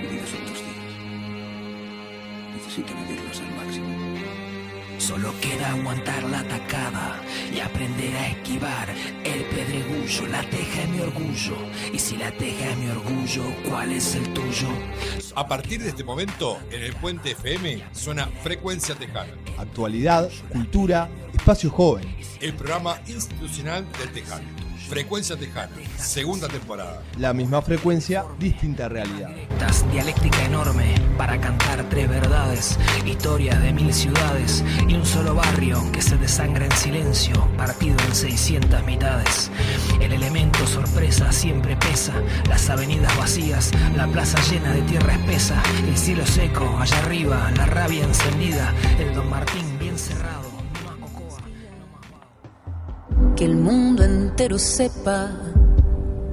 Mi vida son dos días. Necesito vivirlos al máximo. Solo queda aguantar la atacada y aprender a esquivar el pedregullo. La teja es mi orgullo. Y si la teja es mi orgullo, ¿cuál es el tuyo? A partir de este momento, en el Puente FM suena Frecuencia Tejana, Actualidad, cultura, espacio joven. el programa institucional del Tejano. Frecuencia Tejana, segunda temporada. La misma frecuencia, distinta realidad. Dialéctica enorme para cantar tres verdades, historias de mil ciudades y un solo barrio que se desangra en silencio, partido en 600 mitades. El elemento sorpresa siempre pesa, las avenidas vacías, la plaza llena de tierra espesa, el cielo seco allá arriba, la rabia encendida, el Don Martín bien cerrado. Que el mundo entero sepa,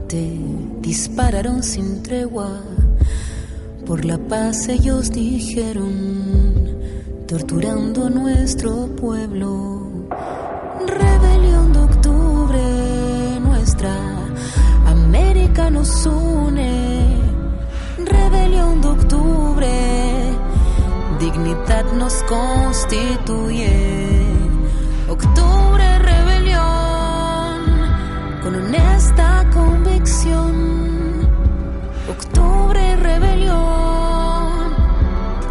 te dispararon sin tregua. Por la paz ellos dijeron, torturando a nuestro pueblo. Rebelión de octubre, nuestra América nos une. Rebelión de octubre, dignidad nos constituye.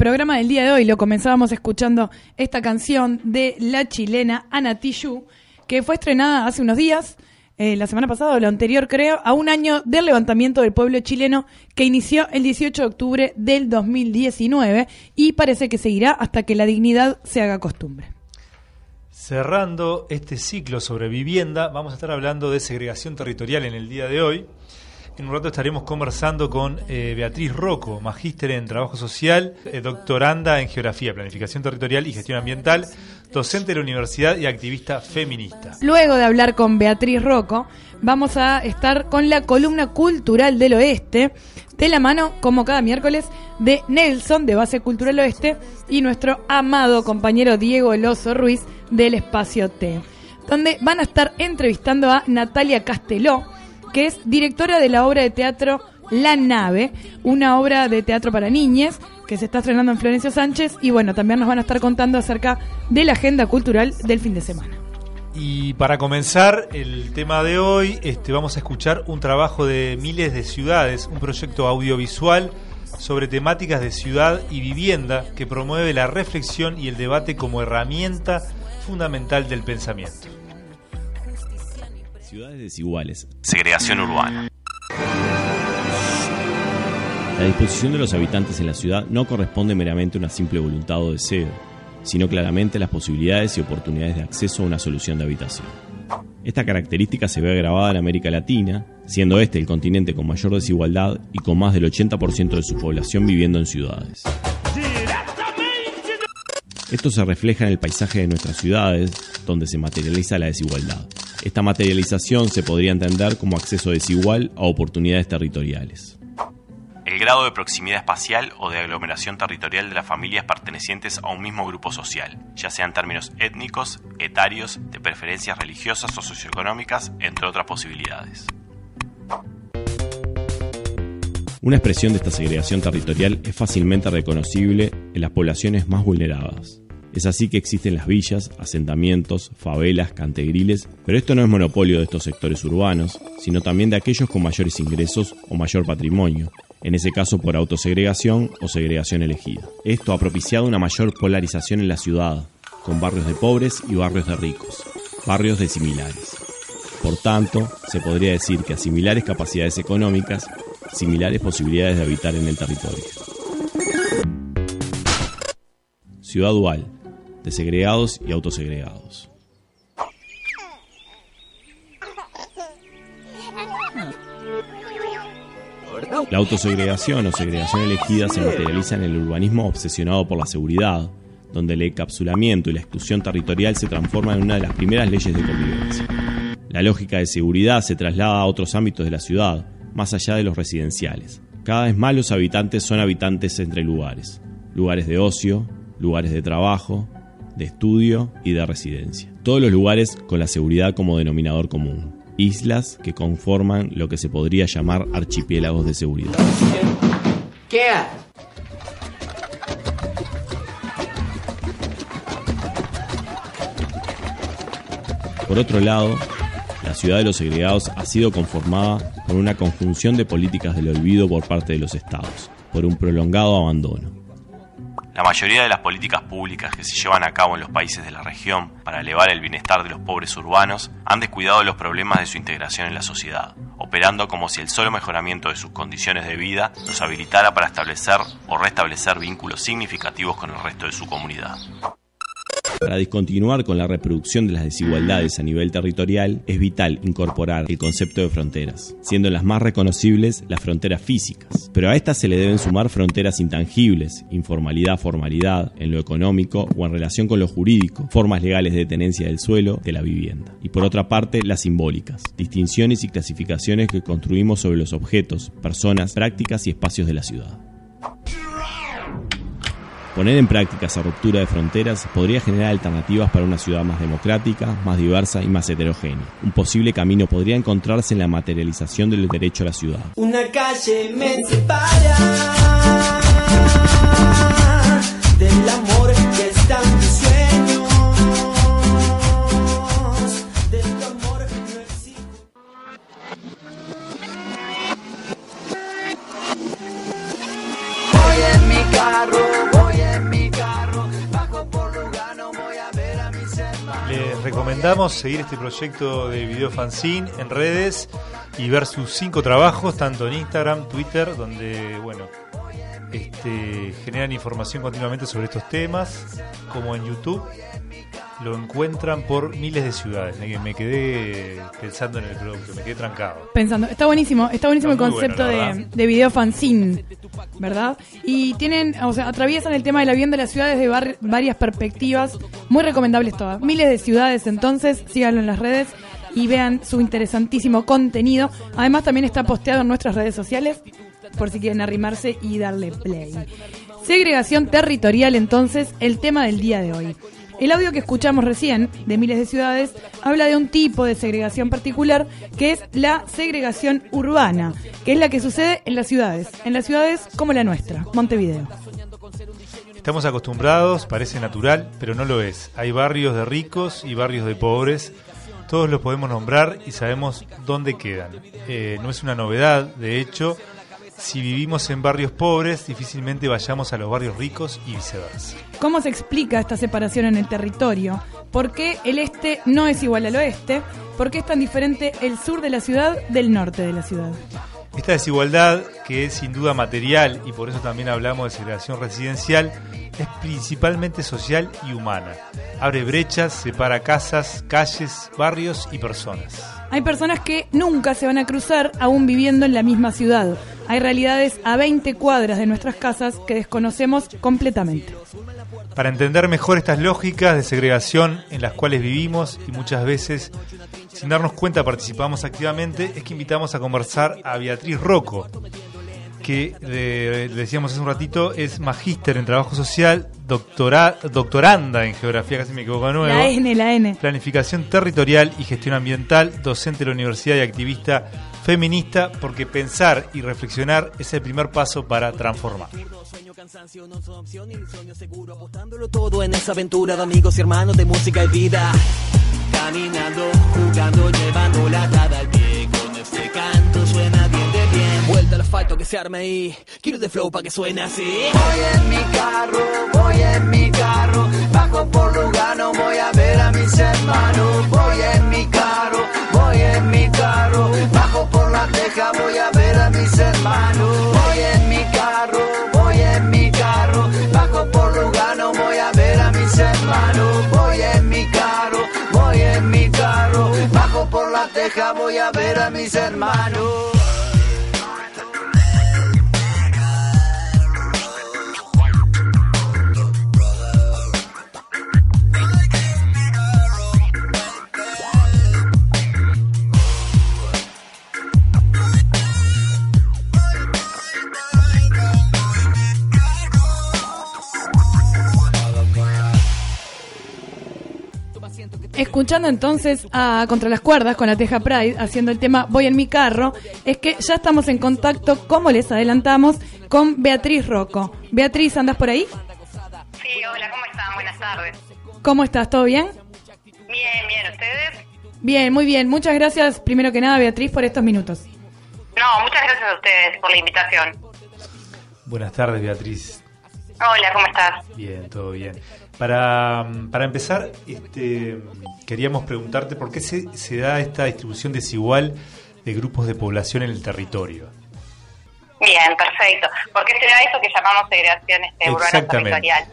programa del día de hoy, lo comenzábamos escuchando esta canción de la chilena Ana Tijoux, que fue estrenada hace unos días, eh, la semana pasada o lo anterior creo, a un año del levantamiento del pueblo chileno que inició el 18 de octubre del 2019 y parece que seguirá hasta que la dignidad se haga costumbre. Cerrando este ciclo sobre vivienda, vamos a estar hablando de segregación territorial en el día de hoy. En un rato estaremos conversando con eh, Beatriz Rocco, magíster en Trabajo Social, eh, doctoranda en Geografía, Planificación Territorial y Gestión Ambiental, docente de la universidad y activista feminista. Luego de hablar con Beatriz Rocco, vamos a estar con la columna cultural del oeste, de la mano, como cada miércoles, de Nelson, de Base Cultural Oeste, y nuestro amado compañero Diego Eloso Ruiz, del Espacio T, donde van a estar entrevistando a Natalia Casteló, que es directora de la obra de teatro La Nave, una obra de teatro para niñas que se está estrenando en Florencio Sánchez y bueno, también nos van a estar contando acerca de la agenda cultural del fin de semana. Y para comenzar el tema de hoy, este, vamos a escuchar un trabajo de miles de ciudades, un proyecto audiovisual sobre temáticas de ciudad y vivienda que promueve la reflexión y el debate como herramienta fundamental del pensamiento. Ciudades desiguales. Segregación urbana. La disposición de los habitantes en la ciudad no corresponde meramente a una simple voluntad o deseo, sino claramente a las posibilidades y oportunidades de acceso a una solución de habitación. Esta característica se ve agravada en América Latina, siendo este el continente con mayor desigualdad y con más del 80% de su población viviendo en ciudades. Esto se refleja en el paisaje de nuestras ciudades, donde se materializa la desigualdad. Esta materialización se podría entender como acceso desigual a oportunidades territoriales. El grado de proximidad espacial o de aglomeración territorial de las familias pertenecientes a un mismo grupo social, ya sea en términos étnicos, etarios, de preferencias religiosas o socioeconómicas, entre otras posibilidades. Una expresión de esta segregación territorial es fácilmente reconocible en las poblaciones más vulneradas. Es así que existen las villas, asentamientos, favelas, cantegriles, pero esto no es monopolio de estos sectores urbanos, sino también de aquellos con mayores ingresos o mayor patrimonio, en ese caso por autosegregación o segregación elegida. Esto ha propiciado una mayor polarización en la ciudad, con barrios de pobres y barrios de ricos, barrios de similares. Por tanto, se podría decir que a similares capacidades económicas, similares posibilidades de habitar en el territorio. Ciudad dual, de segregados y autosegregados. La autosegregación o segregación elegida se materializa en el urbanismo obsesionado por la seguridad, donde el encapsulamiento y la exclusión territorial se transforman en una de las primeras leyes de convivencia. La lógica de seguridad se traslada a otros ámbitos de la ciudad, más allá de los residenciales. Cada vez más los habitantes son habitantes entre lugares, lugares de ocio, lugares de trabajo, de estudio y de residencia. Todos los lugares con la seguridad como denominador común. Islas que conforman lo que se podría llamar archipiélagos de seguridad. ¿Qué? Por otro lado, la ciudad de los segregados ha sido conformada por una conjunción de políticas del olvido por parte de los estados, por un prolongado abandono. La mayoría de las políticas públicas que se llevan a cabo en los países de la región para elevar el bienestar de los pobres urbanos han descuidado los problemas de su integración en la sociedad, operando como si el solo mejoramiento de sus condiciones de vida los habilitara para establecer o restablecer vínculos significativos con el resto de su comunidad. Para discontinuar con la reproducción de las desigualdades a nivel territorial, es vital incorporar el concepto de fronteras, siendo las más reconocibles las fronteras físicas. Pero a estas se le deben sumar fronteras intangibles, informalidad, formalidad, en lo económico o en relación con lo jurídico, formas legales de tenencia del suelo, de la vivienda. Y por otra parte, las simbólicas, distinciones y clasificaciones que construimos sobre los objetos, personas, prácticas y espacios de la ciudad. Poner en práctica esa ruptura de fronteras podría generar alternativas para una ciudad más democrática, más diversa y más heterogénea. Un posible camino podría encontrarse en la materialización del derecho a la ciudad. Una calle me separa del amor recomendamos seguir este proyecto de video fanzine en redes y ver sus cinco trabajos, tanto en Instagram, Twitter, donde, bueno, este, generan información continuamente sobre estos temas, como en YouTube. Lo encuentran por miles de ciudades. Me quedé pensando en el producto, me quedé trancado. Pensando, está buenísimo, está buenísimo Está el concepto bueno, de, video fanzine, ¿verdad? Y tienen, o sea, atraviesan el tema de la vivienda de las ciudades de bar- varias perspectivas, muy recomendables todas. Miles de ciudades, entonces, síganlo en las redes y vean su interesantísimo contenido. Además, también está posteado en nuestras redes sociales, por si quieren arrimarse y darle play. Segregación territorial, entonces, el tema del día de hoy. El audio que escuchamos recién, de miles de ciudades, habla de un tipo de segregación particular, que es la segregación urbana, que es la que sucede en las ciudades, en las ciudades como la nuestra, Montevideo. Estamos acostumbrados, parece natural, pero no lo es. Hay barrios de ricos y barrios de pobres. Todos los podemos nombrar y sabemos dónde quedan. Eh, no es una novedad, de hecho, si vivimos en barrios pobres, difícilmente vayamos a los barrios ricos y viceversa. ¿Cómo se explica esta separación en el territorio? ¿Por qué el este no es igual al oeste? ¿Por qué es tan diferente el sur de la ciudad del norte de la ciudad? Esta desigualdad, que es sin duda material y por eso también hablamos de segregación residencial, es principalmente social y humana. Abre brechas, separa casas, calles, barrios y personas. Hay personas que nunca se van a cruzar aún viviendo en la misma ciudad. Hay realidades a 20 cuadras de nuestras casas que desconocemos completamente. Para entender mejor estas lógicas de segregación en las cuales vivimos y muchas veces sin darnos cuenta participamos activamente, es que invitamos a conversar a Beatriz Rocco, que eh, le decíamos hace un ratito es magíster en trabajo social, doctora, doctoranda en geografía, casi me equivoco de nuevo. La N, la N. Planificación territorial y gestión ambiental, docente de la universidad y activista feminista, porque pensar y reflexionar es el primer paso para transformar. Todo en esa aventura de amigos y hermanos de música y vida. Caminando, jugando, llevando la dada al pie. Con este canto suena bien de bien. Vuelta al asfalto que se arme ahí. Quiero de flow para que suene así. Voy en mi carro, voy en mi carro, bajo por Lugano, voy a ver a mis hermanos. Voy en mi carro, voy en mi carro, bajo por la teja, voy a ver a mis hermanos. Voy en mi carro, Voy en mi carro, voy en mi carro, bajo por la teja, voy a ver a mis hermanos. Escuchando entonces a Contra las Cuerdas con la Teja Pride haciendo el tema Voy en mi carro, es que ya estamos en contacto, como les adelantamos, con Beatriz Rocco. Beatriz, ¿andas por ahí? Sí, hola, ¿cómo están? Buenas tardes. ¿Cómo estás? ¿Todo bien? Bien, bien, ¿ustedes? Bien, muy bien. Muchas gracias, primero que nada, Beatriz, por estos minutos. No, muchas gracias a ustedes por la invitación. Buenas tardes, Beatriz. Hola, ¿cómo estás? Bien, todo bien. Para, para empezar, este, queríamos preguntarte por qué se, se da esta distribución desigual de grupos de población en el territorio. Bien, perfecto. ¿Por qué será eso que llamamos segregación este, urbana territorial?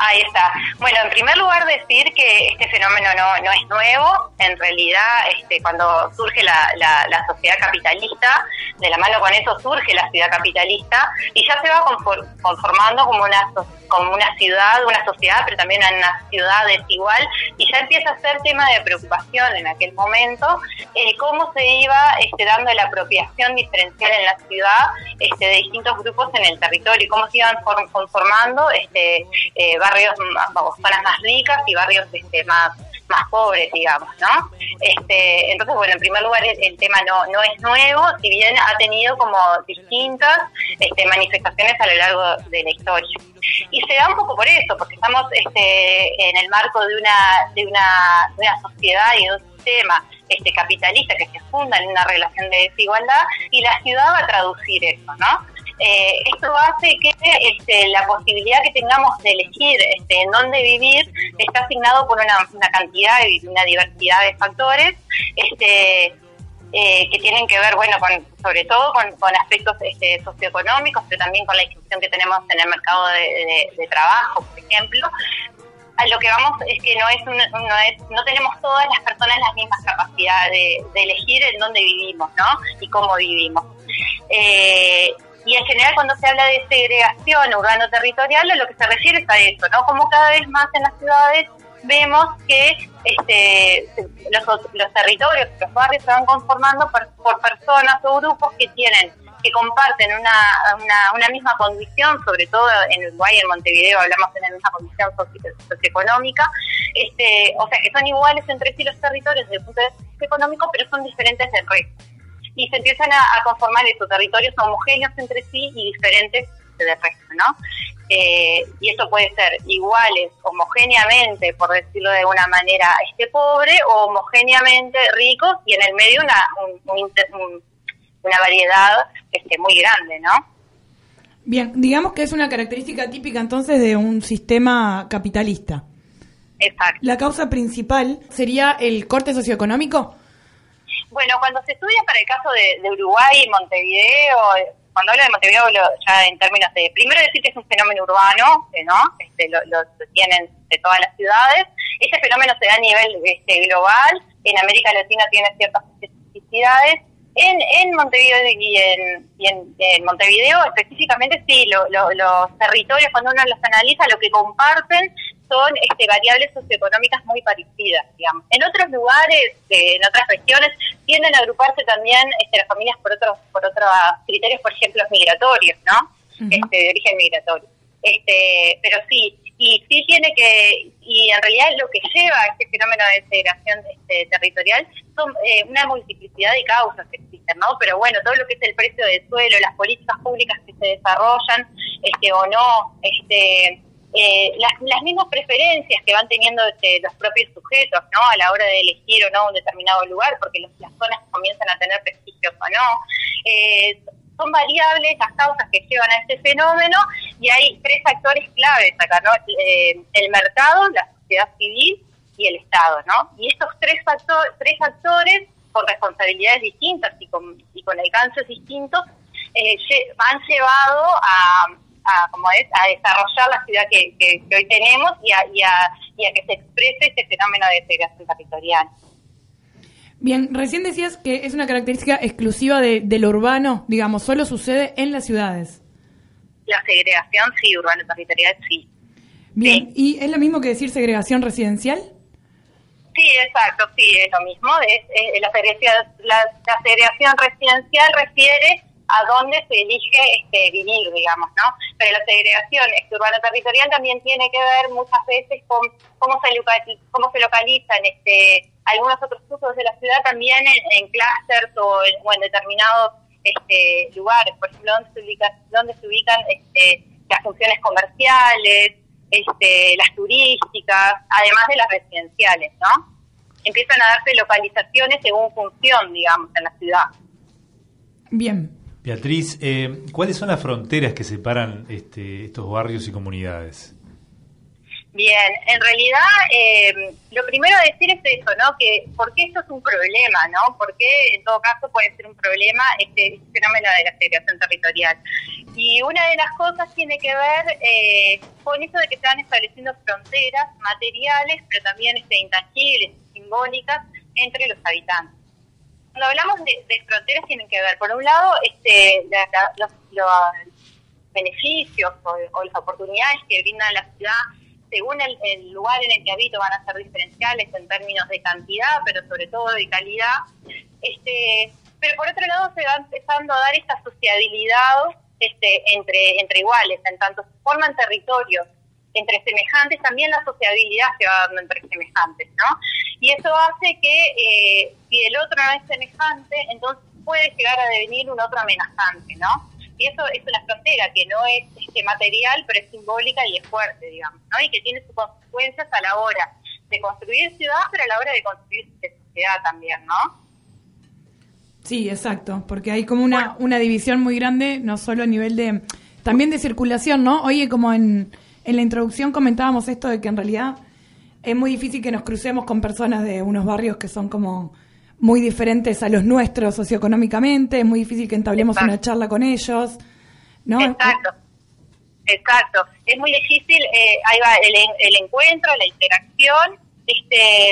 Ahí está. Bueno, en primer lugar decir que este fenómeno no, no es nuevo. En realidad, este, cuando surge la, la, la sociedad capitalista, de la mano con eso surge la ciudad capitalista y ya se va confor- conformando como una, como una ciudad, una sociedad, pero también una ciudad desigual y ya empieza a ser tema de preocupación en aquel momento eh, cómo se iba este, dando la apropiación diferencial en la ciudad este, de distintos grupos en el territorio y cómo se iban form- conformando este, eh, barrios o zonas más ricas y barrios este, más más pobres, digamos, ¿no? Este, entonces, bueno, en primer lugar, el, el tema no, no es nuevo, si bien ha tenido como distintas este, manifestaciones a lo largo de la historia. Y se da un poco por eso, porque estamos este, en el marco de una, de una, de una sociedad y de un sistema este, capitalista que se funda en una relación de desigualdad y la ciudad va a traducir eso, ¿no? Eh, esto hace que este, la posibilidad que tengamos de elegir este, en dónde vivir está asignado por una, una cantidad y una diversidad de factores este, eh, que tienen que ver, bueno, con, sobre todo con, aspectos este, socioeconómicos, pero también con la inscripción que tenemos en el mercado de, trabajo, por ejemplo. a lo que vamos es que no es, un- no es no tenemos todas las personas las mismas capacidades de, de elegir en dónde vivimos, ¿no? Y cómo vivimos. Eh, y en general cuando se habla de segregación urbano-territorial, lo que se refiere es a eso, ¿no? Como cada vez más en las ciudades vemos que este, los, los territorios, los barrios se van conformando por, personas o grupos que tienen que comparten una, una, una misma condición, sobre todo en Uruguay y en Montevideo hablamos de la misma condición socio- socioeconómica, este, o sea que son iguales entre sí los territorios desde el punto de vista socioeconómico, pero son diferentes del resto. Y se empiezan a, a conformar esos territorios homogéneos entre sí y diferentes del resto, ¿no? Eh, y eso puede ser iguales, homogéneamente, por decirlo de alguna manera, este pobre, o homogéneamente ricos, y en el medio una, un- una variedad este, muy grande, ¿no? Bien, digamos que es una característica típica entonces de un sistema capitalista. Exacto. La causa principal sería el corte socioeconómico. Bueno, cuando se estudia para el caso de, Uruguay y Montevideo, eh, cuando hablo de Montevideo hablo ya en términos de, primero decir que es un fenómeno urbano, que no, este, lo, lo- tienen de todas las ciudades, ese fenómeno se da a nivel este, global, en América Latina tiene ciertas especificidades, en, en Montevideo y en, y en- Montevideo específicamente sí, lo- los territorios cuando uno los analiza lo que comparten son este, variables socioeconómicas muy parecidas, digamos. En otros lugares, eh, en otras regiones, tienden a agruparse también este, las familias por otros por otros criterios, por ejemplo, migratorios, ¿no? este, de origen migratorio. Este, pero sí, y sí tiene que, y en realidad lo que lleva a este fenómeno de segregación este, territorial son eh, una multiplicidad de causas que existen, ¿no? Pero bueno, todo lo que es el precio del suelo, las políticas públicas que se desarrollan, este, o no, este, eh, las, mismas preferencias que van teniendo este, los propios sujetos, ¿no? A la hora de elegir o no un determinado lugar, porque las zonas comienzan a tener prestigios o no. Eh, son variables las causas que llevan a este fenómeno y hay tres actores claves acá, ¿no? Eh, el mercado, la sociedad civil y el Estado, ¿no? Y estos tres, factor- tres actores, con responsabilidades distintas y con, y con alcances distintos, eh, han llevado a, a, como es, a desarrollar la ciudad que, que- que hoy tenemos y a, y, a, y a que se exprese este fenómeno de segregación territorial. Bien, recién decías que es una característica exclusiva de, de lo urbano, digamos, solo sucede en las ciudades. La segregación, sí, urbano-territorial, sí. Bien, ¿y es lo mismo que decir segregación residencial? Sí, exacto, sí, es lo mismo. Es, es- la, segregación, la, la segregación residencial refiere a dónde se elige este, vivir, digamos, ¿no? Pero la segregación este, urbano-territorial también tiene que ver muchas veces con cómo se, cómo se localizan este, algunos otros usos de la ciudad también en, en o en, o en determinados este, lugares. Por ejemplo, dónde se, ubica- dónde se ubican este, las funciones comerciales, este, las turísticas, además de las residenciales, ¿no? Empiezan a darse localizaciones según función, digamos, en la ciudad. Bien. Beatriz, eh, ¿cuáles son las fronteras que separan este, estos barrios y comunidades? Bien, en realidad eh, lo primero a decir es eso, ¿no? Que por qué esto es un problema, ¿no? Porque en todo caso puede ser un problema este fenómeno de la segregación territorial. Y una de las cosas tiene que ver eh, con eso de que se van estableciendo fronteras materiales, pero también este, intangibles, simbólicas, entre los habitantes. Cuando hablamos de, fronteras tienen que ver, por un lado, este, la- los, los beneficios o, o las oportunidades que brinda la ciudad según el, lugar en el que habito van a ser diferenciales en términos de cantidad, pero sobre todo de calidad. Este, pero por otro lado se va empezando a dar esta sociabilidad este, entre, entre iguales, en tanto forman territorios entre semejantes, también la sociabilidad se va dando entre semejantes, ¿no? Y eso hace que eh, si el otro no es semejante, entonces puede llegar a devenir un otro amenazante, ¿no? Y eso es una frontera que no es este, material, pero es simbólica y es fuerte, digamos, ¿no? Y que tiene sus consecuencias a la hora de construir ciudad, pero a la hora de construir sociedad también, ¿no? Sí, exacto, porque hay como una, una división muy grande, no solo a nivel de, también de circulación, ¿no? Oye, como en, en la introducción comentábamos esto de que en realidad es muy difícil que nos crucemos con personas de unos barrios que son como muy diferentes a los nuestros socioeconómicamente, es muy difícil que entablemos una charla con ellos, ¿no? Exacto. Exacto, es muy difícil, eh, ahí va el, el encuentro, la interacción, este,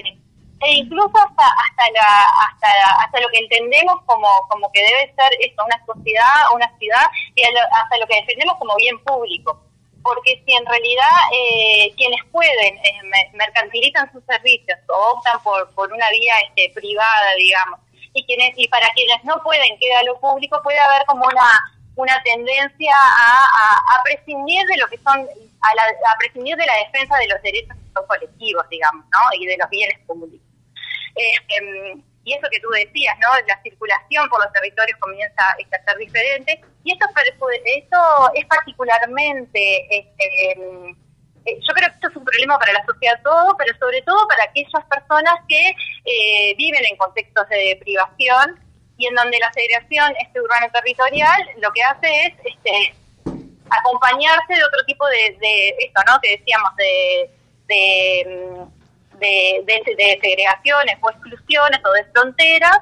e incluso hasta hasta la hasta hasta lo que entendemos como como que debe ser esto una sociedad, una ciudad y hasta lo que defendemos como bien público, porque si en realidad eh, quienes pueden eh, me- mercantilizan sus servicios o optan por por una vía este, privada, digamos, y quienes y para quienes no pueden queda lo público puede haber como una una tendencia a, a, prescindir de lo que son a, la, a prescindir de la defensa de los derechos colectivos digamos no y de los bienes públicos. Eh, y eso que tú decías no la circulación por los territorios comienza a ser diferente y esto esto es particularmente este, eh, yo creo que esto es un problema para la sociedad todo, pero sobre todo para aquellas personas que eh, viven en contextos de privación y en donde la segregación este urbano territorial lo que hace es este acompañarse de otro tipo de, de esto, ¿no? Que decíamos de de, mm, de, de- segregaciones o exclusiones o de fronteras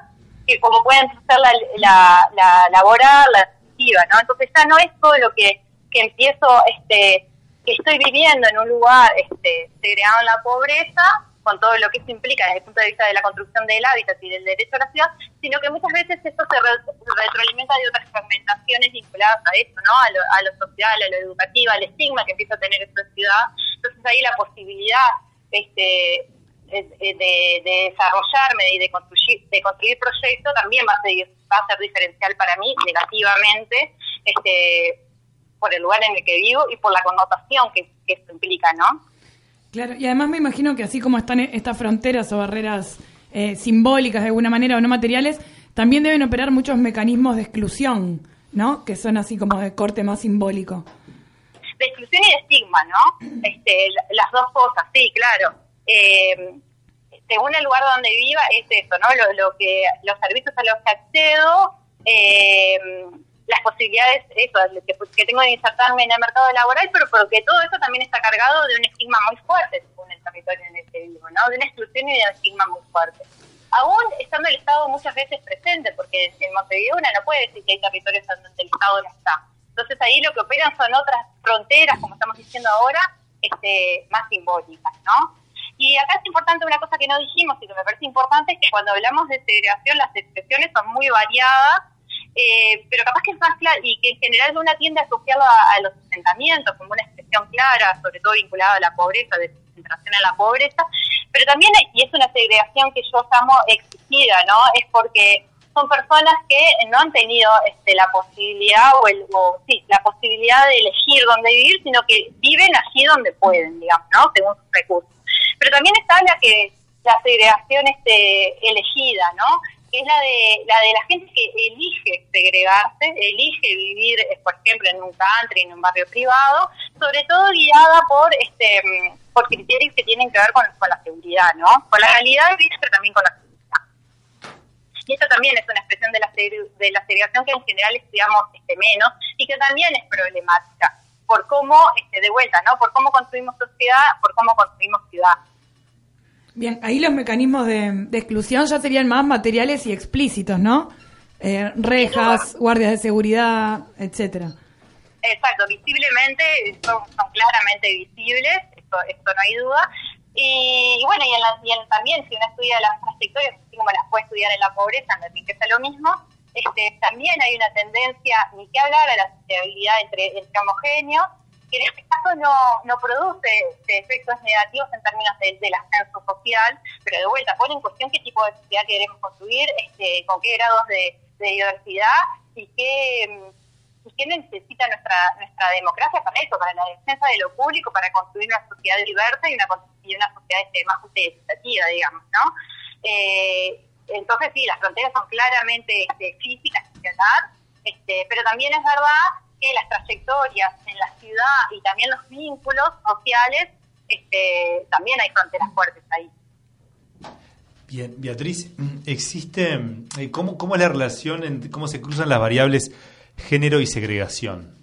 que como pueden ser la, la, la laboral, la administrativa, ¿no? Entonces ya no es todo lo que, que empiezo, este, que estoy viviendo en un lugar este, segregado en la pobreza, con todo lo que eso implica desde el punto de vista de la construcción del hábitat y del derecho a la ciudad, sino que muchas veces esto se re- retroalimenta de otras fragmentaciones vinculadas a eso, ¿no? A lo, a lo social, a lo educativo, al estigma que empieza a tener esta ciudad. Entonces ahí la posibilidad este, de, de- de desarrollarme y de construir, de construir proyectos también va a, ser, va a ser diferencial para mí negativamente este, por el lugar en el que vivo y por la connotación que, que esto implica, ¿no? Claro, y además me imagino que así como están estas fronteras o barreras eh, simbólicas de alguna manera o no materiales, también deben operar muchos mecanismos de exclusión, ¿no? Que son así como de corte más simbólico. De exclusión y de estigma, ¿no? Este, la- las dos cosas, sí, claro. Eh, según el lugar donde viva, es eso, ¿no? Lo, lo que, los servicios a los que accedo, eh, las posibilidades, eso, que, que tengo de insertarme en el mercado laboral, pero porque todo eso también está cargado de un estigma muy fuerte, según el territorio en el que vivo, ¿no? De una exclusión y de un estigma muy fuerte. Aún estando el Estado muchas veces presente, porque en Montevideo una no puede decir que hay territorios donde el Estado no está. Entonces ahí lo que operan son otras fronteras, como estamos diciendo ahora, este, más simbólicas, ¿no? Y acá es importante una cosa que no dijimos y que me parece importante, es que cuando hablamos de segregación las expresiones son muy variadas, eh, pero capaz que es más clara y que en general una tiende a asociarlo a, a los asentamientos como una expresión clara, sobre todo vinculada a la pobreza, de concentración en la pobreza, pero también, y es una segregación que yo llamo exigida, ¿no? Es porque son personas que no han tenido este, la posibilidad o, el, o sí, la posibilidad de elegir dónde vivir, sino que viven allí donde pueden, digamos, ¿no? Según sus recursos. Pero también está la que la segregación este, elegida, ¿no? Que es la de la de la gente que elige segregarse, elige vivir, eh, por ejemplo, en un country, en un barrio privado, sobre todo guiada por este mm, por criterios que tienen que ver con, con la seguridad, ¿no? Con la calidad de vida, pero también con la seguridad. Y esto también es una expresión de la, de la segregación que en general estudiamos este, menos y que también es problemática por cómo, este, de vuelta, ¿no? Por cómo construimos sociedad, por cómo construimos ciudad. Bien, ahí los mecanismos de, de exclusión ya serían más materiales y explícitos, ¿no? Eh, rejas, guardias de seguridad, etcétera. Exacto, visiblemente son, son claramente visibles, esto, esto no hay duda. Y, y bueno, y, en la- y en- también si uno estudia las trayectorias, así como las puede estudiar en la pobreza, en la riqueza lo mismo, este, también hay una tendencia, ni que hablar, a la sociabilidad entre, entre homogéneos, que en este caso no, no produce este, efectos negativos en términos de- del ascenso social, pero de vuelta pone en cuestión qué tipo de sociedad queremos construir, este, con qué grados de, de diversidad y qué, qué necesita nuestra nuestra democracia para eso, para la defensa de lo público, para construir una sociedad diversa y una, una sociedad este, más justa y equitativa, digamos, ¿no? Eh, entonces sí, las fronteras son claramente este, físicas, este, pero también es verdad que las trayectorias en la ciudad y también los vínculos sociales, este, también hay fronteras fuertes ahí. Bien, Beatriz, ¿existe, eh, cómo, cómo es la relación, entre, cómo se cruzan las variables género y segregación?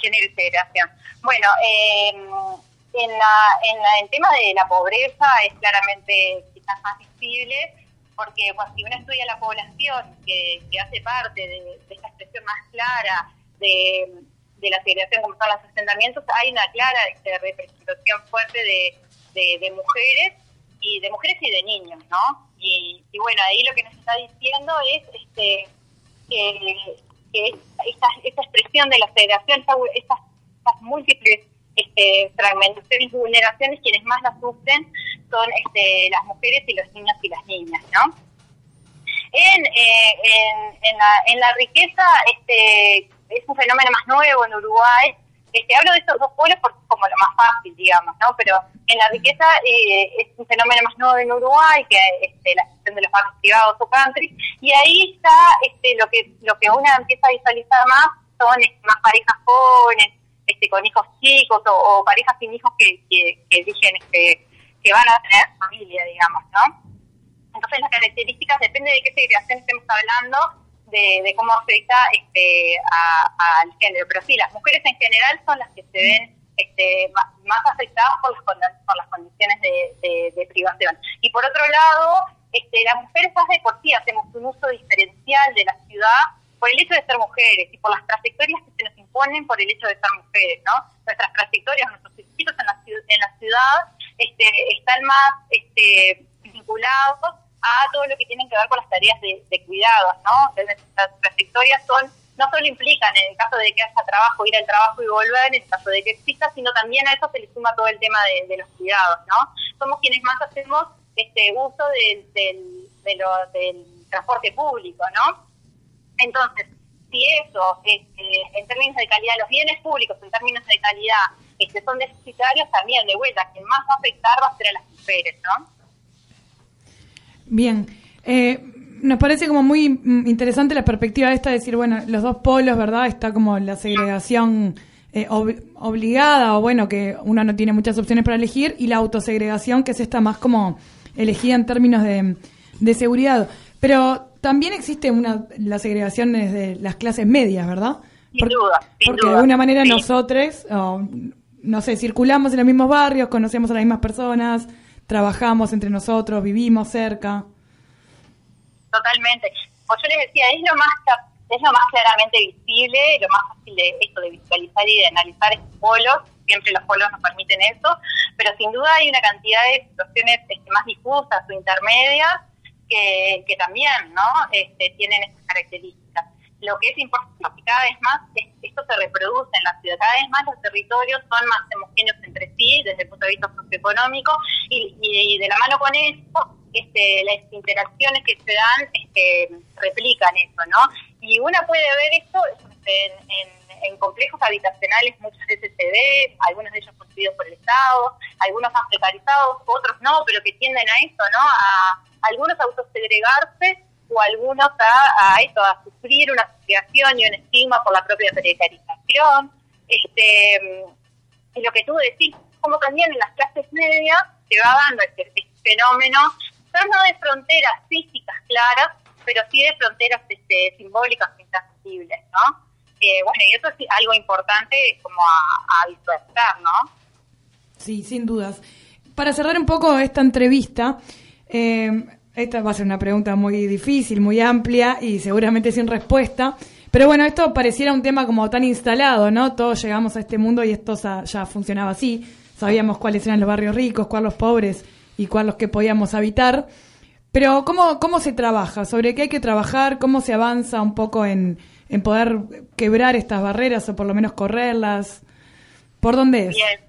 género y segregación. Bueno, eh, en, la, en la- el tema de la pobreza es claramente quizás más visible, porque cuando si uno estudia la población que, hace parte de, esta expresión más clara de, la segregación como son los asentamientos, hay una clara este, representación fuerte de, de, de mujeres y de mujeres y de niños, ¿no? Y, y bueno, ahí lo que nos está diciendo es este que, que esta, esta expresión de la segregación, esta- estas, múltiples este, fragmentaciones y vulneraciones, quienes más las sufren son este, las mujeres y los niños y las niñas, ¿no? En, eh, en, la, en la riqueza este, es un fenómeno más nuevo en Uruguay. Este, hablo de estos dos polos porque es como lo más fácil, digamos, ¿no? Pero en la riqueza eh, es un fenómeno más nuevo en Uruguay que este, la gestión de los barrios privados o country. Y ahí está este, lo que lo que uno empieza a visualizar más son este, más parejas jóvenes, este, con hijos chicos o, parejas sin hijos que, que, que dicen este, que van a tener familia, digamos, ¿no? Entonces las características depende de qué segregación estemos hablando, de, cómo afecta este, al género. Pero sí, las mujeres en general son las que se ven este, más, afectadas por las, por las condiciones de, de- privación. Y por otro lado, este, las mujeres más de por sí hacemos un uso diferencial de la ciudad por el hecho de ser mujeres y por las trayectorias que se nos imponen por el hecho de ser mujeres, ¿no? Nuestras trayectorias, nuestros circuitos en la, en la ciudad este, están más este, vinculados a todo lo que tienen que ver con las tareas de, cuidados, ¿no? Nuestras trayectorias son no solo implican en el caso de que haya trabajo, ir al trabajo y volver, en el caso de que exista, sino también a eso se le suma todo el tema de, de los cuidados, ¿no? Somos quienes más hacemos este uso del, del, de lo- del transporte público, ¿no? Entonces, si eso, este, en términos de calidad, los bienes públicos en términos de calidad este, son deficitarios, también de vuelta, quien más va a afectar va a ser a las mujeres, ¿no? Bien. Eh, nos parece como muy mm, interesante la perspectiva esta de decir, bueno, los dos polos, ¿verdad? Está como la segregación eh, ob- obligada o bueno, que uno no tiene muchas opciones para elegir y la autosegregación, que es esta más como elegida en términos de, de seguridad. Pero también existe una la segregación desde las clases medias, ¿verdad? Sin duda, sin porque duda. de alguna manera Sí. nosotros, o, no sé, circulamos en los mismos barrios, conocemos a las mismas personas, trabajamos entre nosotros, vivimos cerca. Totalmente. Pues yo les decía, es lo más es lo más claramente visible, lo más fácil de esto de visualizar y de analizar estos polos, siempre los polos nos permiten eso, pero sin duda hay una cantidad de situaciones este, más difusas o intermedias que, que también ¿no? este, tienen estas características. Lo que es importante cada vez más es- se reproduce en la ciudad, cada vez más los territorios son más homogéneos entre sí desde el punto de vista socioeconómico y, y- de la mano con eso este, las interacciones que se dan este, replican eso, ¿no? Y uno puede ver esto en, en- en complejos habitacionales, muchas veces se ve, algunos de ellos construidos por el Estado, algunos más precarizados, otros no, pero que tienden a eso, ¿no? A algunos autosegregarse o algunos a, a eso, a sufrir una segregación y un estigma por la propia precarización. Este, y lo que tú decís, como también en las clases medias se va dando este, este fenómeno, pero no de fronteras físicas claras, pero sí de fronteras este, simbólicas intangibles, ¿no? Eh, bueno, y eso es algo importante como a, a ¿no? Sí, sin dudas. Para cerrar un poco esta entrevista, eh, esta va a ser una pregunta muy difícil, muy amplia y seguramente sin respuesta. Pero bueno, esto pareciera un tema como tan instalado, ¿no? Todos llegamos a este mundo y esto ya funcionaba así. Sabíamos cuáles eran los barrios ricos, cuáles los pobres y cuáles los que podíamos habitar. Pero ¿cómo, cómo se trabaja? ¿Sobre qué hay que trabajar? ¿Cómo se avanza un poco en, en poder quebrar estas barreras o por lo menos correrlas? ¿Por dónde es? Bien.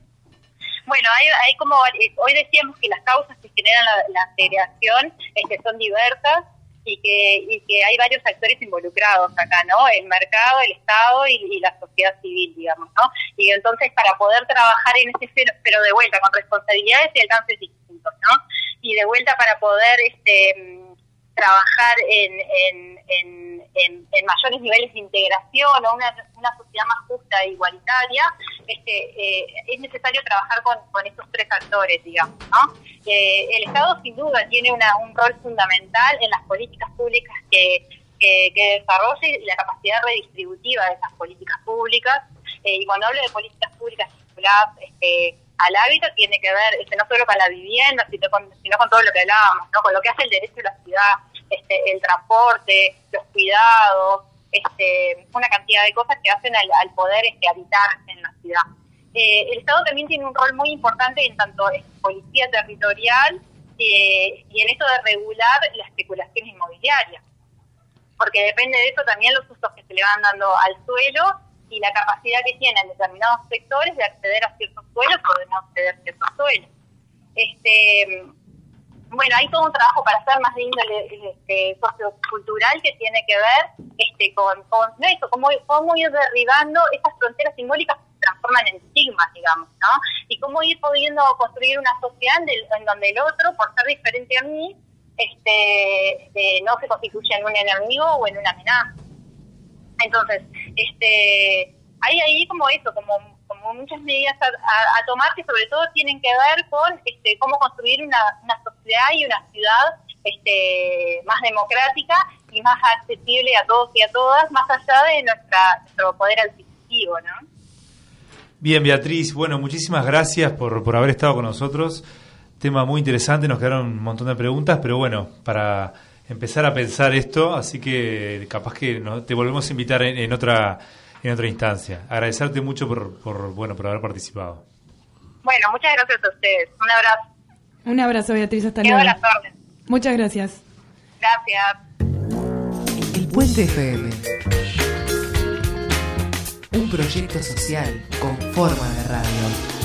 Bueno, hay, hay como, eh, hoy decíamos que las causas que generan la, la segregación este, son diversas y que, y que hay varios actores involucrados acá, ¿no? El mercado, el Estado y, la sociedad civil, digamos, ¿no? Y entonces para poder trabajar en ese pero de vuelta con responsabilidades y alcances distintos, ¿no? Y de vuelta para poder este trabajar en, en, en, mayores niveles de integración o una, una sociedad más justa e igualitaria, este, eh, es necesario trabajar con, con estos tres actores, digamos. ¿no? Eh, el Estado sin duda tiene una, un rol fundamental en las políticas públicas que, que, desarrolle y la capacidad redistributiva de esas políticas públicas. Eh, y cuando hablo de políticas públicas este, al hábitat, tiene que ver este, no solo con la vivienda, sino con, sino con todo lo que hablábamos, ¿no? con lo que hace el derecho a la ciudad, este, el transporte, los cuidados, este, una cantidad de cosas que hacen al, al poder este, habitar en la ciudad. Eh, el Estado también tiene un rol muy importante en tanto policía territorial eh, y en esto de regular la especulación inmobiliaria, porque depende de eso también los usos que se le van dando al suelo y la capacidad que tienen determinados sectores de acceder a ciertos suelos o de no acceder a ciertos suelos. Este, bueno, hay todo un trabajo para hacer más de índole este, sociocultural que tiene que ver este, con, con eso, cómo, cómo ir derribando esas fronteras simbólicas que se transforman en estigmas, digamos, ¿no? Y cómo ir pudiendo construir una sociedad en, donde el otro, por ser diferente a mí, este, este, no se constituye en un enemigo o en una amenaza. Entonces, este, hay ahí como eso, como, como muchas medidas a, tomar que sobre todo tienen que ver con este, cómo construir una, una sociedad y una ciudad este, más democrática y más accesible a todos y a todas, más allá de nuestra, nuestro poder adquisitivo, ¿no? Bien, Beatriz, bueno, muchísimas gracias por, por haber estado con nosotros. Tema muy interesante, nos quedaron un montón de preguntas, pero bueno, para empezar a pensar esto, así que capaz que no- te volvemos a invitar en, en otra en otra instancia. Agradecerte mucho por, por bueno por haber participado. Bueno, muchas gracias a ustedes. Un abrazo. Un abrazo, Beatriz, hasta luego. las órdenes. Muchas gracias. Gracias. El Puente FM. Un proyecto social con forma de radio.